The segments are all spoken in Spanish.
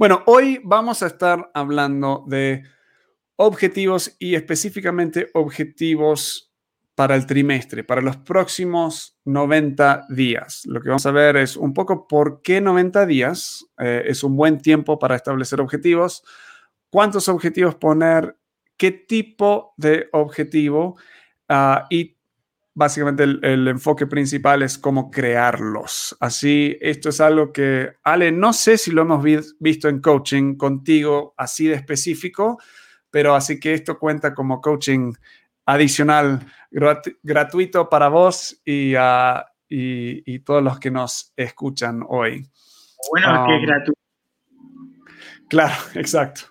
Bueno, hoy vamos a estar hablando de objetivos y específicamente objetivos para el trimestre, para los próximos 90 días. Lo que vamos a ver es un poco por qué 90 días eh, es un buen tiempo para establecer objetivos, cuántos objetivos poner, qué tipo de objetivo ah, y básicamente el, enfoque principal es cómo crearlos. Así, esto es algo que, Ale, no sé si lo hemos visto en coaching contigo así de específico, pero así que esto cuenta como coaching adicional gratuito para vos ah, y, y, todos los que nos escuchan hoy. Bueno, que es um, gratuito. Claro, exacto.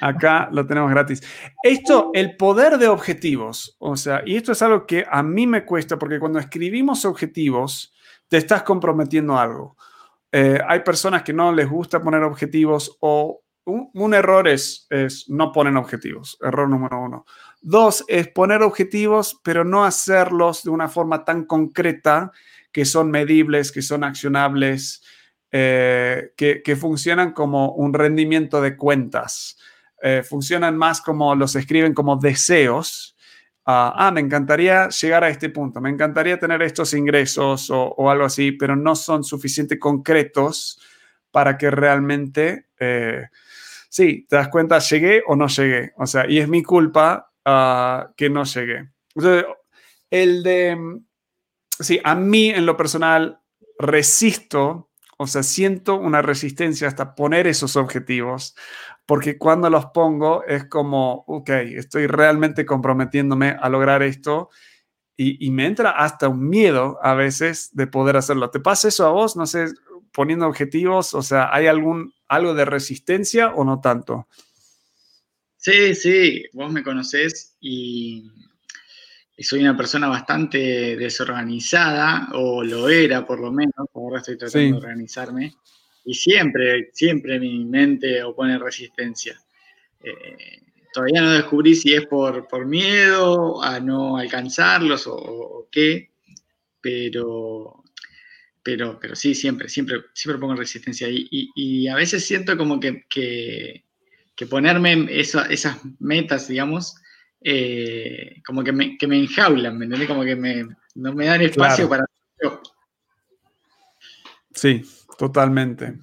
Acá lo tenemos gratis. Esto, el poder de objetivos, o sea, y esto es algo que a mí me cuesta porque cuando escribimos objetivos, te estás comprometiendo a algo. Eh, hay personas que no les gusta poner objetivos o un, error es, es no poner objetivos, error número uno. Dos es poner objetivos, pero no hacerlos de una forma tan concreta que son medibles, que son accionables, eh, que, que funcionan como un rendimiento de cuentas. Eh, funcionan más como los escriben como deseos. ah, ah me encantaría llegar a este punto, me encantaría tener estos ingresos o, algo así, pero no son suficientemente concretos para que realmente, eh, sí, te das cuenta, llegué o no llegué. O sea, y es mi culpa ah, que no llegué. el de, sí, a mí en lo personal resisto, o sea, siento una resistencia hasta poner esos objetivos porque cuando los pongo es como, ok, estoy realmente comprometiéndome a lograr esto y, me entra hasta un miedo a veces de poder hacerlo. ¿Te pasa eso a vos? No sé, poniendo objetivos, o sea, ¿hay algún, algo de resistencia o no tanto? Sí, sí, vos me conocés y, soy una persona bastante desorganizada, o lo era por lo menos, ahora estoy tratando de organizarme y siempre, siempre mi mente opone resistencia. Eh, todavía no descubrí si es por, por miedo a no alcanzarlos o, qué, pero, pero, pero sí, siempre, siempre, siempre pongo resistencia. Y, y, a veces siento como que, que, ponerme esas metas, digamos, eh, como que me, que me enjaulan, ¿me entiendes? Como que me, no me dan espacio para... Sí, Totalmente.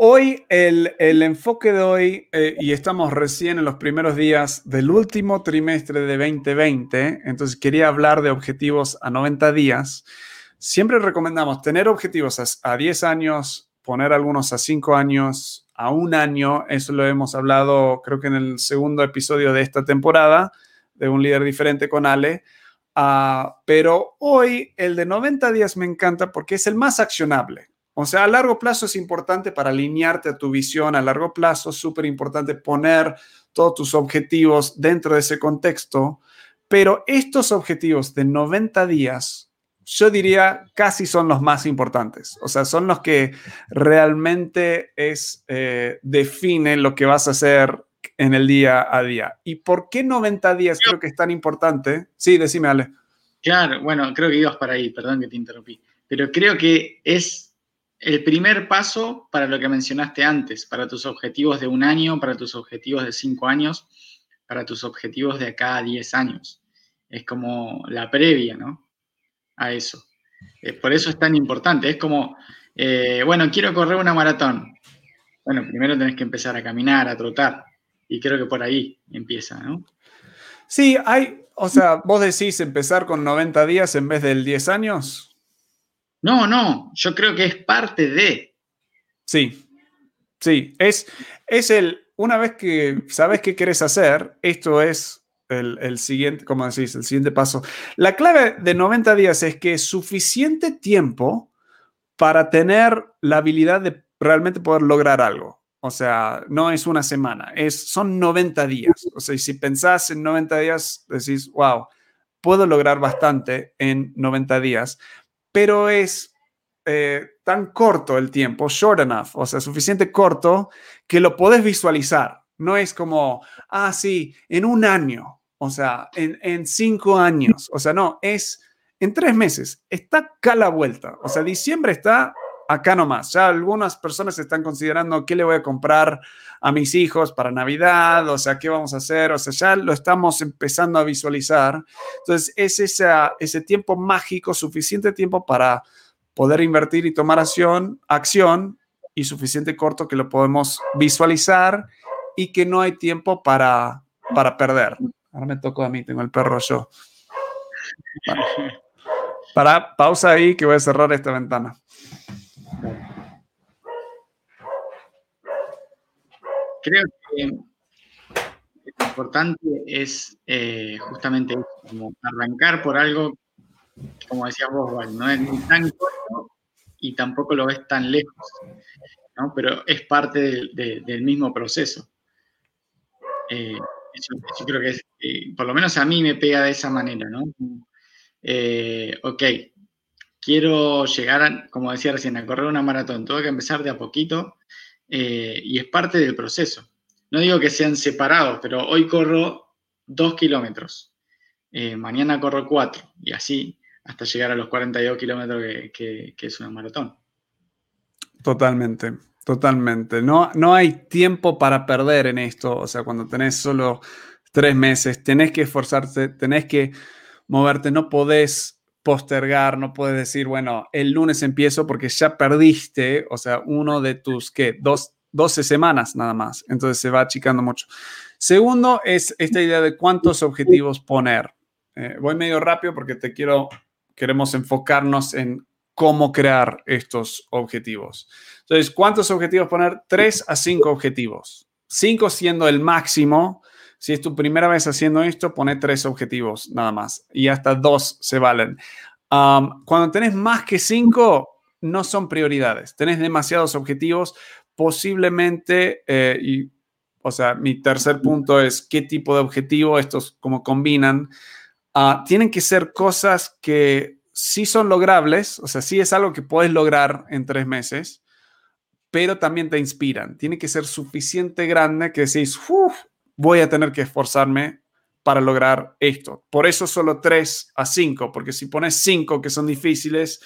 Hoy el, enfoque de hoy, eh, y estamos recién en los primeros días del último trimestre de 2020, entonces quería hablar de objetivos a 90 días. Siempre recomendamos tener objetivos a, a 10 años, poner algunos a 5 años, a un año, eso lo hemos hablado creo que en el segundo episodio de esta temporada, de un líder diferente con Ale. Ah, pero hoy el de 90 días me encanta porque es el más accionable. O sea, a largo plazo es importante para alinearte a tu visión, a largo plazo es súper importante poner todos tus objetivos dentro de ese contexto, pero estos objetivos de 90 días, yo diría casi son los más importantes. O sea, son los que realmente es, eh, definen lo que vas a hacer en el día a día. ¿Y por qué 90 días creo que es tan importante? Sí, decime, Ale. Claro, bueno, creo que ibas para ahí, perdón que te interrumpí, pero creo que es el primer paso para lo que mencionaste antes, para tus objetivos de un año, para tus objetivos de cinco años, para tus objetivos de acá a diez años. Es como la previa, ¿no? A eso. Eh, por eso es tan importante. Es como, eh, bueno, quiero correr una maratón. Bueno, primero tenés que empezar a caminar, a trotar. Y creo que por ahí empieza, ¿no? Sí, hay, o sea, vos decís empezar con 90 días en vez del 10 años. No, no, yo creo que es parte de. Sí, sí, es, es el, una vez que sabes qué quieres hacer, esto es el, siguiente, como decís, el siguiente paso. La clave de 90 días es que es suficiente tiempo para tener la habilidad de realmente poder lograr algo. O sea, no es una semana, es, son 90 días. O sea, si pensás en 90 días, decís, wow, puedo lograr bastante en 90 días pero es eh, tan corto el tiempo, short enough, o sea, suficiente corto que lo podés visualizar. No es como, ah, sí, en un año, o sea, en, cinco años, o sea, no, es en tres meses, está acá la vuelta, o sea, diciembre está acá nomás. Ya algunas personas están considerando qué le voy a comprar a mis hijos para Navidad, o sea, qué vamos a hacer, o sea, ya lo estamos empezando a visualizar. Entonces, es ese tiempo mágico, suficiente tiempo para poder invertir y tomar acción, acción y suficiente corto que lo podemos visualizar y que no hay tiempo para, para perder. Ahora me tocó a mí, tengo el perro yo. Para, pausa ahí que voy a cerrar esta ventana. Creo que lo importante es eh, justamente como arrancar por algo, como decías vos, no es ni tan corto y tampoco lo ves tan lejos, ¿no? pero es parte del mismo proceso. Eh, yo creo que eh, por lo menos a mí me pega de esa manera, ¿no? Eh, ok, quiero llegar, como decía recién, a correr una maratón, tengo que empezar de a poquito eh, y es parte del proceso. No digo que sean separados, pero hoy corro dos kilómetros, mañana corro cuatro y así hasta llegar a los 42 kilómetros que, que es una maratón. Totalmente. Totalmente. No, no hay tiempo para perder en esto. O sea, cuando tenés solo tres meses, tenés que esforzarte, tenés que moverte, no podés postergar, no puedes decir, bueno, el lunes empiezo porque ya perdiste, o sea, uno de tus, ¿qué? Dos, 12 semanas nada más. Entonces se va achicando mucho. Segundo es esta idea de cuántos objetivos poner. Eh, voy medio rápido porque te quiero, queremos enfocarnos en cómo crear estos objetivos. Entonces, ¿cuántos objetivos poner? Tres a cinco objetivos. Cinco siendo el máximo. Si es tu primera vez haciendo esto, pone tres objetivos nada más. Y hasta dos se valen. cuando tenés más que cinco, no son prioridades. Tenés demasiados objetivos. Posiblemente, eh, y, o sea, mi tercer punto es qué tipo de objetivo, estos como combinan. Ah, tienen que ser cosas que sí son logrables, o sea, sí es algo que puedes lograr en tres meses, pero también te inspiran. Tiene que ser suficiente grande que decís, voy a tener que esforzarme para lograr esto. Por eso solo tres a cinco, porque si pones cinco que son difíciles,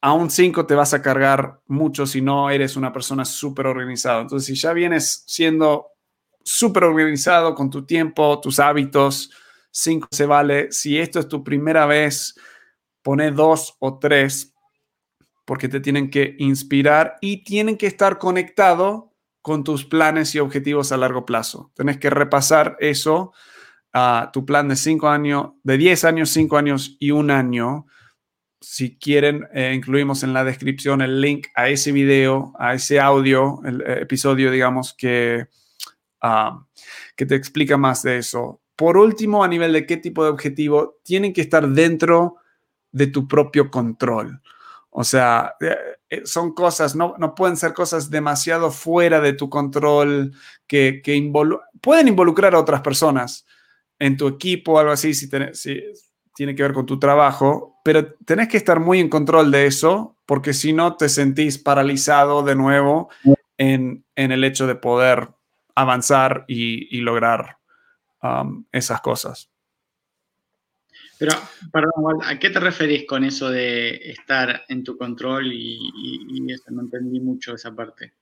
a un cinco te vas a cargar mucho si no eres una persona súper organizada. Entonces, si ya vienes siendo súper organizado con tu tiempo, tus hábitos, cinco se vale. Si esto es tu primera vez, pone dos o tres porque te tienen que inspirar y tienen que estar conectado con tus planes y objetivos a largo plazo. Tienes que repasar eso, tu plan de cinco años, de 10 años, cinco años y un año. Si quieren, eh, incluimos en la descripción el link a ese video, a ese audio, el eh, episodio, digamos, que, ah, que te explica más de eso. Por último, a nivel de qué tipo de objetivo, tienen que estar dentro de tu propio control. O sea, eh, son cosas, no, no pueden ser cosas demasiado fuera de tu control que, que pueden involucrar a otras personas en tu equipo algo así, si, si, tiene que ver con tu trabajo, pero tenés que estar muy en control de eso, porque si no te sentís paralizado de nuevo en, en el hecho de poder avanzar y, y lograr um, esas cosas. Pero, perdón, ¿a qué te referís con eso de estar en tu control y, eso? No entendí mucho esa parte.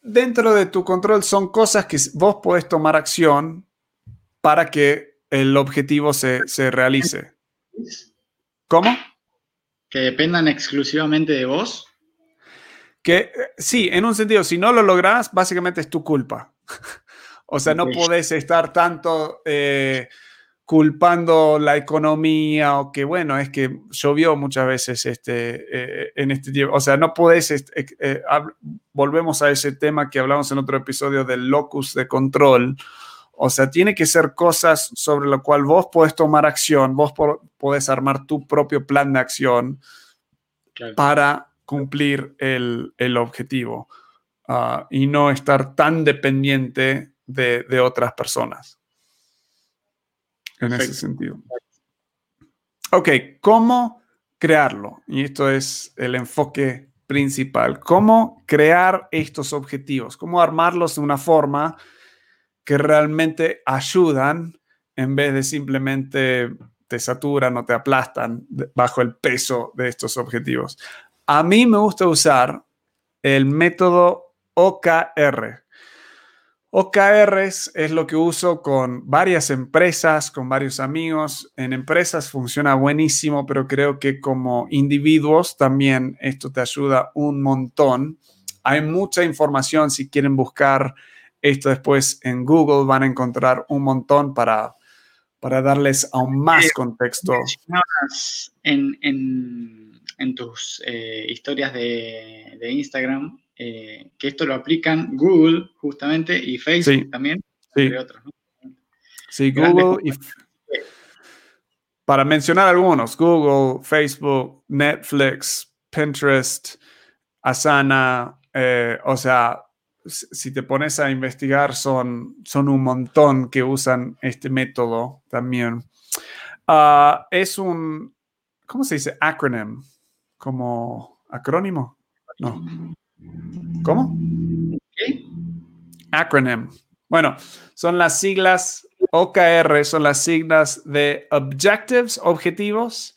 Dentro de tu control son cosas que vos podés tomar acción para que el objetivo se, realice. ¿Cómo? Que dependan exclusivamente de vos. Que eh, sí, en un sentido, si no lo lográs, básicamente es tu culpa. o sea, no podés estar tanto eh, culpando la economía o que, bueno, es que llovió muchas veces este, eh, en este tiempo. O sea, no podés, eh, eh, volvemos a ese tema que hablamos en otro episodio del locus de control. O sea, tiene que ser cosas sobre lo cual vos podés tomar acción, vos podés armar tu propio plan de acción para cumplir el, objetivo ah, y no estar tan dependiente de otras personas en ese sentido. Ok, ¿cómo crearlo? Y esto es el enfoque principal. ¿Cómo crear estos objetivos? ¿Cómo armarlos de una forma que realmente ayudan en vez de simplemente te saturan o te aplastan bajo el peso de estos objetivos? A mí me gusta usar el método OKR. OKR es, lo que uso con varias empresas, con varios amigos. En empresas funciona buenísimo, pero creo que como individuos también esto te ayuda un montón. Hay mucha información si quieren buscar esto después en Google, van a encontrar un montón para, para darles aún más contexto. En, en, tus eh, historias de, de Instagram eh, que esto lo aplican Google justamente y Facebook también, sí. entre otros. Sí, Google y... Para mencionar algunos, Google, Facebook, Netflix, Pinterest, Asana, eh, o sea, si te pones a investigar, son, son un montón que usan este método también. Ah, es un, ¿cómo se dice? Acronym, como acrónimo. No. ¿Cómo? ¿Qué? Acronym. Bueno, son las siglas OKR, son las siglas de Objectives, objetivos,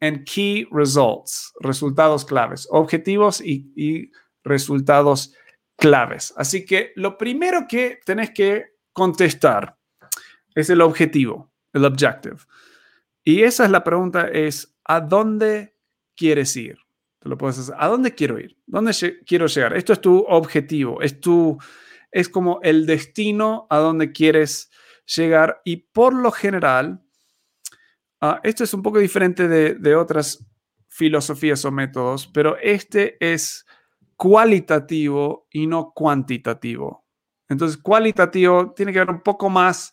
and Key Results, resultados claves. Objetivos y, y resultados claves. Así que lo primero que tenés que contestar es el objetivo, el objective. Y esa es la pregunta, es ¿a dónde quieres ir? Lo puedes hacer. ¿A dónde quiero ir? ¿Dónde quiero llegar? Esto es tu objetivo, es tu, es como el destino a donde quieres llegar y por lo general, ah, esto es un poco diferente de, de otras filosofías o métodos, pero este es cualitativo y no cuantitativo. Entonces, cualitativo tiene que ver un poco más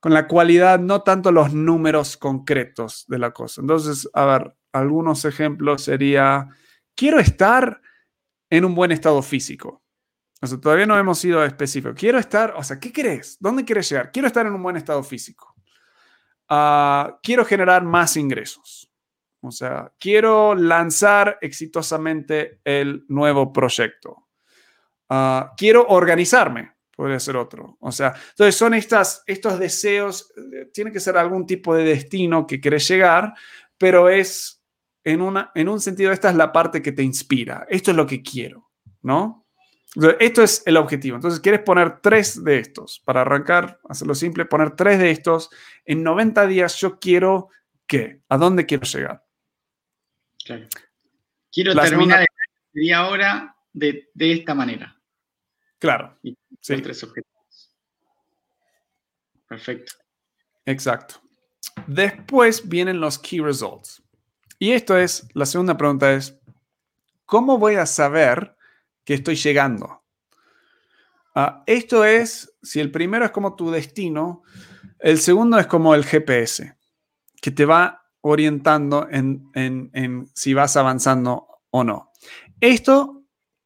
con la cualidad, no tanto los números concretos de la cosa. Entonces, a ver, algunos ejemplos sería quiero estar en un buen estado físico. O sea, todavía no hemos sido específicos. Quiero estar, o sea, ¿qué crees? ¿Dónde quieres llegar? Quiero estar en un buen estado físico. Ah, quiero generar más ingresos. O sea, quiero lanzar exitosamente el nuevo proyecto. Ah, quiero organizarme, podría ser otro. O sea, entonces son estas, estos deseos, eh, tiene que ser algún tipo de destino que quieres llegar, pero es en, una, en un sentido, esta es la parte que te inspira. Esto es lo que quiero, ¿no? esto es el objetivo. Entonces, quieres poner tres de estos. Para arrancar, hacerlo simple, poner tres de estos. En 90 días yo quiero qué? ¿A dónde quiero llegar? Claro. Quiero terminar el día hora de, esta manera. Claro. Y sí. tres objetivos. Perfecto. Exacto. Después vienen los key results. Y esto es, la segunda pregunta es, ¿cómo voy a saber que estoy llegando? Ah, esto es, si el primero es como tu destino, el segundo es como el GPS, que te va orientando en, en si vas avanzando o no. Esto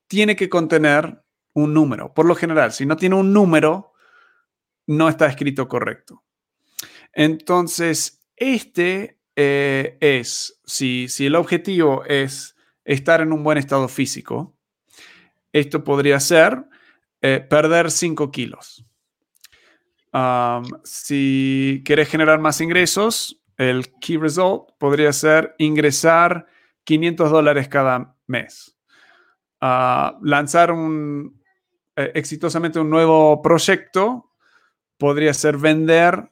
tiene que contener un número. Por lo general, si no tiene un número, no está escrito correcto. Entonces, este eh, es, si, si el objetivo es estar en un buen estado físico, esto podría ser eh, perder 5 kilos. si quieres generar más ingresos, el key result podría ser ingresar 500 dólares cada mes. Ah, lanzar un, eh, exitosamente un nuevo proyecto podría ser vender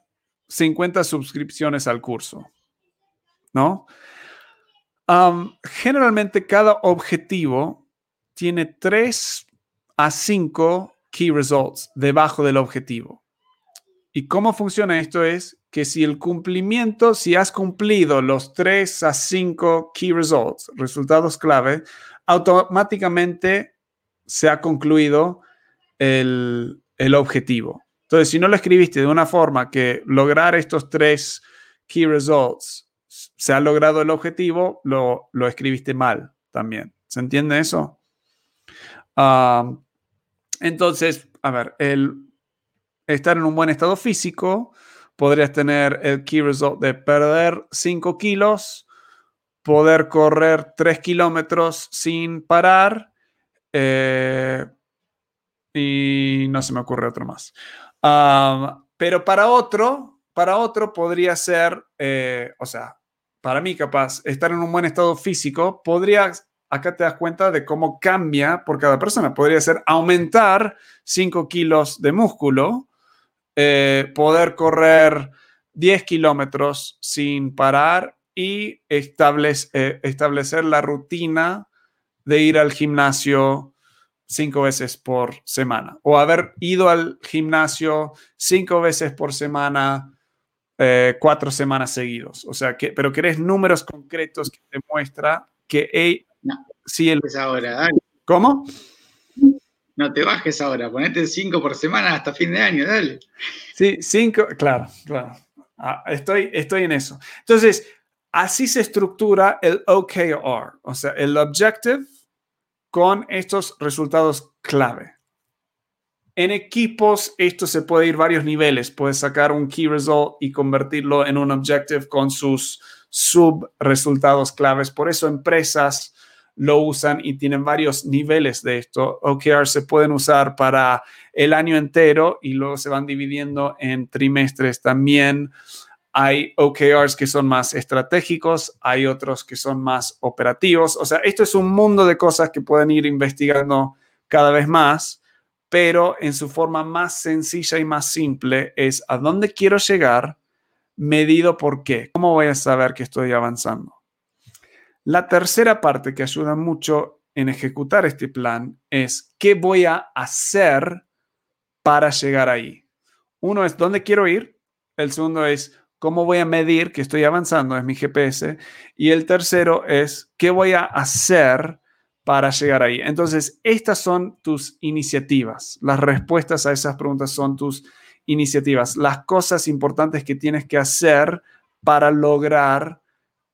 50 suscripciones al curso. ¿No? generalmente cada objetivo tiene 3 a 5 key results debajo del objetivo. ¿Y cómo funciona esto? Es que si el cumplimiento, si has cumplido los 3 a 5 key results, resultados clave, automáticamente se ha concluido el, el objetivo. Entonces, si no lo escribiste de una forma que lograr estos tres key results se ha logrado el objetivo, lo, escribiste mal también. ¿Se entiende eso? Ah, entonces, a ver, el estar en un buen estado físico, podrías tener el key result de perder 5 kilos, poder correr 3 kilómetros sin parar eh, y no se me ocurre otro más. Ah, pero para otro, para otro podría ser, eh, o sea, para mí capaz, estar en un buen estado físico, podría acá te das cuenta de cómo cambia por cada persona. Podría ser aumentar 5 kilos de músculo, eh, poder correr 10 kilómetros sin parar y eh, establecer la rutina de ir al gimnasio cinco veces por semana o haber ido al gimnasio cinco veces por semana eh, cuatro semanas seguidos. O sea, que, pero querés números concretos que te muestra que si el... ahora, ¿Cómo? No te bajes ahora, ponete cinco por semana hasta fin de año, dale. Sí, cinco, claro, claro. Ah, estoy, estoy en eso. Entonces, así se estructura el OKR, o sea, el Objective con estos resultados clave. En equipos, esto se puede ir varios niveles. Puedes sacar un key result y convertirlo en un objective con sus sub resultados claves. Por eso empresas lo usan y tienen varios niveles de esto. OKR se pueden usar para el año entero y luego se van dividiendo en trimestres también. Hay OKRs que son más estratégicos, hay otros que son más operativos. O sea, esto es un mundo de cosas que pueden ir investigando cada vez más, pero en su forma más sencilla y más simple es a dónde quiero llegar medido por qué. ¿Cómo voy a saber que estoy avanzando? La tercera parte que ayuda mucho en ejecutar este plan es qué voy a hacer para llegar ahí. Uno es dónde quiero ir. El segundo es ¿Cómo voy a medir que estoy avanzando? Es mi GPS. Y el tercero es, ¿qué voy a hacer para llegar ahí? Entonces, estas son tus iniciativas. Las respuestas a esas preguntas son tus iniciativas. Las cosas importantes que tienes que hacer para lograr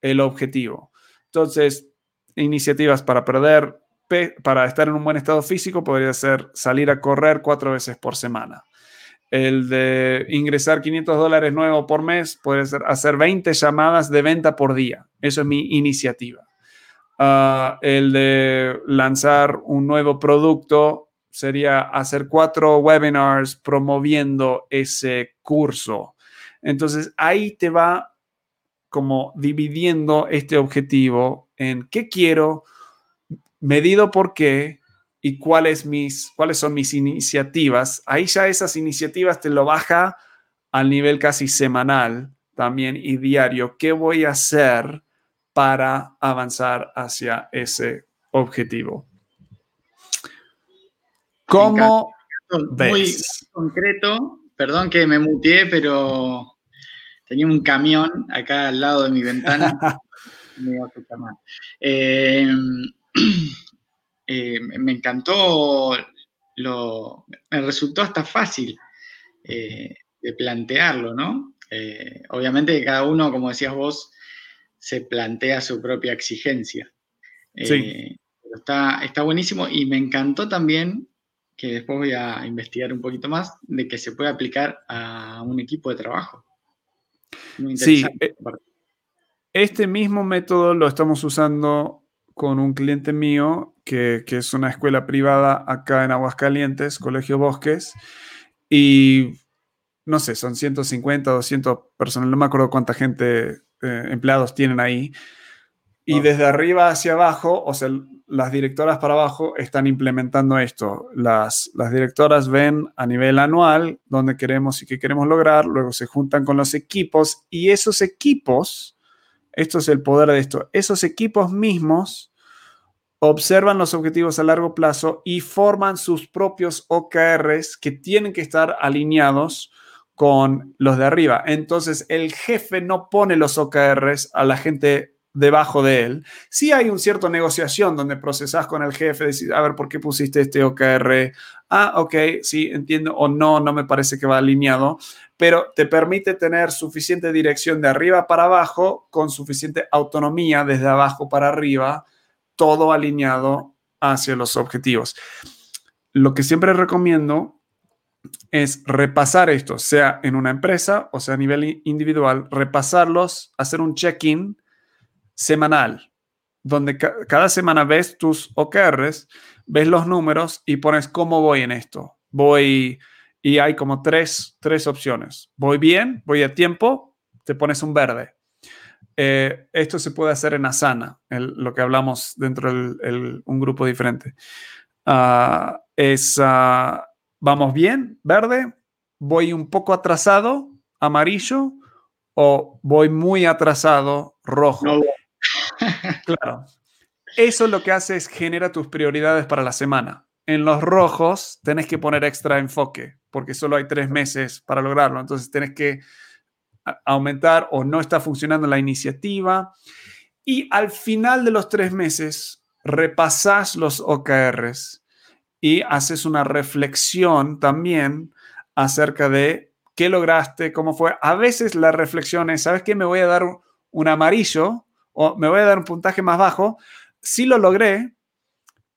el objetivo. Entonces, iniciativas para perder, para estar en un buen estado físico, podría ser salir a correr cuatro veces por semana el de ingresar 500 dólares nuevos por mes puede ser hacer 20 llamadas de venta por día. Eso es mi iniciativa. Ah, el de lanzar un nuevo producto sería hacer cuatro webinars promoviendo ese curso. Entonces ahí te va como dividiendo este objetivo en qué quiero, medido por qué, y cuáles, mis, cuáles son mis iniciativas. Ahí ya esas iniciativas te lo baja al nivel casi semanal también y diario. ¿Qué voy a hacer para avanzar hacia ese objetivo? ¿Cómo ves? Muy concreto. Perdón que me muteé, pero tenía un camión acá al lado de mi ventana. me iba a mal. Eh, Eh, me encantó, lo, me resultó hasta fácil eh, de plantearlo, ¿no? Obviamente cada uno, como decías vos, se plantea su propia exigencia. Sí. Está, está buenísimo y me encantó también, que después voy a investigar un poquito más, de que se puede aplicar a un equipo de trabajo. sí, este mismo método lo estamos usando con un cliente mío que, es una escuela privada acá en Aguascalientes, Colegio Bosques, y no sé, son 150, 200 personas, no me acuerdo cuánta gente, eh, empleados tienen ahí. Y desde arriba hacia abajo, o sea, las directoras para abajo están implementando esto. Las, las directoras ven a nivel anual dónde queremos y qué queremos lograr, luego se juntan con los equipos y esos equipos esto es el poder de esto. Esos equipos mismos observan los objetivos a largo plazo y forman sus propios OKRs que tienen que estar alineados con los de arriba. Entonces, el jefe no pone los OKRs a la gente debajo de él. Sí hay un cierto negociación donde procesas con el jefe, decís, a ver, ¿por qué pusiste este OKR? Ah, ok, sí, entiendo, o no, no me parece que va alineado, pero te permite tener suficiente dirección de arriba para abajo con suficiente autonomía desde abajo para arriba, todo alineado hacia los objetivos. Lo que siempre recomiendo es repasar esto, sea en una empresa o sea a nivel individual, repasarlos, hacer un check-in semanal, donde cada semana ves tus OKRs, ves los números y pones cómo voy en esto. Voy y hay como tres, tres opciones. Voy bien, voy a tiempo, te pones un verde. eh, esto se puede hacer en Asana, lo que hablamos dentro de un grupo diferente. Ah, vamos bien, verde, voy un poco atrasado, amarillo, o voy muy atrasado, rojo. claro. Eso lo que hace es genera tus prioridades para la semana. En los rojos tenés que poner extra enfoque, porque solo hay tres meses para lograrlo. Entonces tenés que aumentar o no está funcionando la iniciativa. Y al final de los tres meses, repasás los OKRs y haces una reflexión también acerca de qué lograste, cómo fue. A veces la reflexión es, ¿sabes qué? Me voy a dar un amarillo o me voy a dar un puntaje más bajo. Sí lo logré,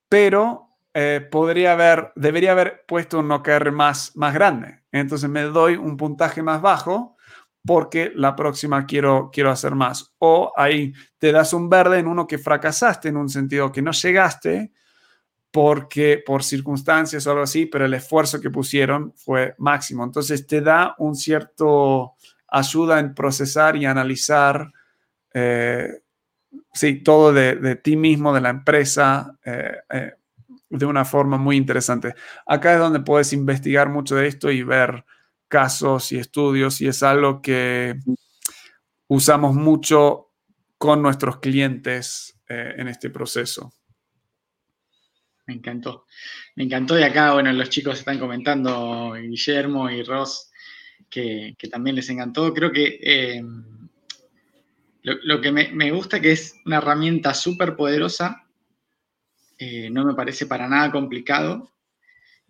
pero eh, podría haber, debería haber puesto un OKR más, más grande. Entonces me doy un puntaje más bajo porque la próxima quiero, quiero hacer más. O ahí te das un verde en uno que fracasaste en un sentido que no llegaste porque por circunstancias o algo así, pero el esfuerzo que pusieron fue máximo. Entonces te da un cierto ayuda en procesar y analizar eh, sí, todo de, ti mismo, de la empresa, eh, de una forma muy interesante. Acá es donde puedes investigar mucho de esto y ver casos y estudios y es algo que usamos mucho con nuestros clientes eh, en este proceso. Me encantó. Me encantó de acá, bueno, los chicos están comentando, Guillermo y Ross, que, también les encantó. Creo que eh, lo, que me, me, gusta que es una herramienta súper poderosa eh, no me parece para nada complicado.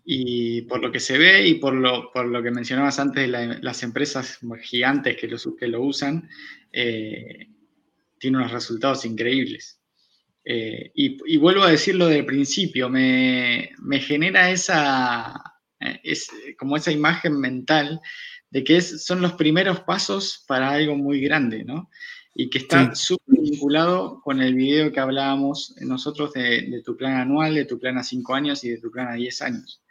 Y por lo que se ve y por lo, por lo que mencionabas antes de las empresas gigantes que lo, que lo usan, eh, tiene unos resultados increíbles. Eh, y, vuelvo a decirlo del principio, me, genera esa, es, como esa imagen mental de que son los primeros pasos para algo muy grande, ¿no? y que está súper vinculado con el video que hablábamos nosotros de, tu plan anual, de tu plan a 5 años y de tu plan a 10 años.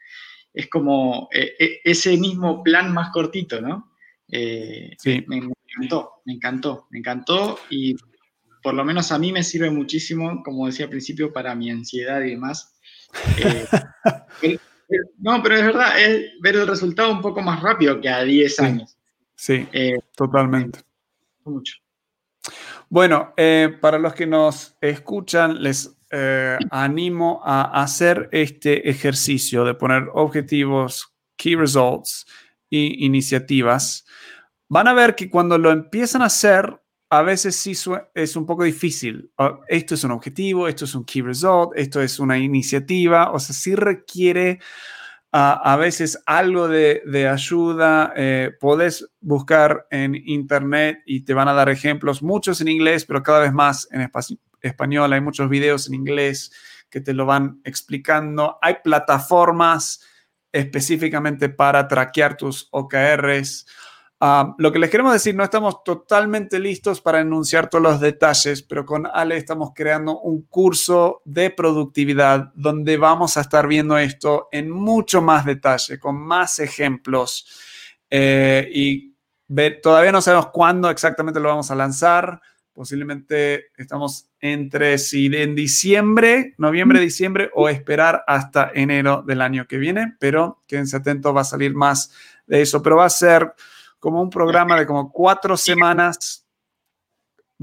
Es como eh, eh, ese mismo plan más cortito, ¿no? Eh, sí. Me, encantó, me encantó, me encantó y por lo menos a mí me sirve muchísimo, como decía al principio, para mi ansiedad y demás. no, pero es verdad, es ver el resultado un poco más rápido que a 10 años. Sí, totalmente. Mucho. Bueno, eh, para los que nos escuchan, les eh, animo a hacer este ejercicio de poner objetivos, key results y iniciativas. Van a ver que cuando lo empiezan a hacer, a veces sí es un poco difícil. Ah, esto es un objetivo, esto es un key result, esto es una iniciativa, o sea, sí requiere a, veces algo de, ayuda. Eh, podés buscar en internet y te van a dar ejemplos, muchos en inglés, pero cada vez más en español. Hay muchos videos en inglés que te lo van explicando. Hay plataformas específicamente para traquear tus OKRs. Ah, lo que les queremos decir, no estamos totalmente listos para enunciar todos los detalles, pero con Ale estamos creando un curso de productividad donde vamos a estar viendo esto en mucho más detalle, con más ejemplos. Eh, y todavía no sabemos cuándo exactamente lo vamos a lanzar. Posiblemente estamos entre si en diciembre, noviembre, diciembre o esperar hasta enero del año que viene, pero quédense atentos, va a salir más de eso, pero va a ser como un programa de como cuatro semanas.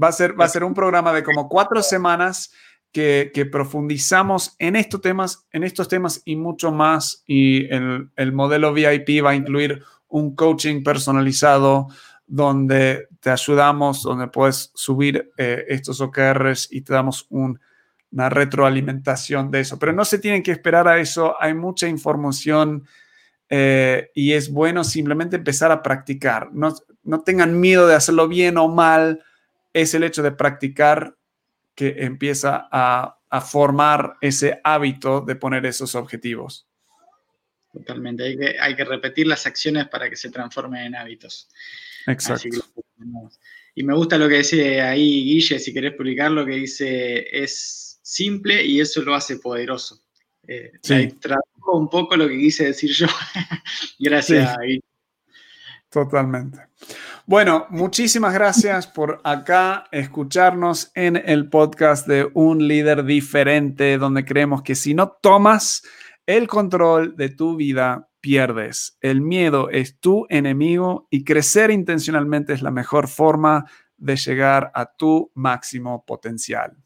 Va a ser, va a ser un programa de como cuatro semanas que, profundizamos en estos temas, en estos temas y mucho más. Y el, el modelo VIP va a incluir un coaching personalizado donde te ayudamos, donde puedes subir eh, estos OKRs y te damos una retroalimentación de eso. Pero no se tienen que esperar a eso. Hay mucha información eh, y es bueno simplemente empezar a practicar. No, no tengan miedo de hacerlo bien o mal, es el hecho de practicar que empieza a, a formar ese hábito de poner esos objetivos. Totalmente, hay que, hay que repetir las acciones para que se transformen en hábitos. Exacto. y me gusta lo que dice ahí Guille, si querés publicarlo, que dice es simple y eso lo hace poderoso. Eh, sí. Tradujo un poco lo que quise decir yo. Gracias. Totalmente. Bueno, muchísimas gracias por acá escucharnos en el podcast de Un líder diferente, donde creemos que si no tomas el control de tu vida, pierdes. El miedo es tu enemigo y crecer intencionalmente es la mejor forma de llegar a tu máximo potencial.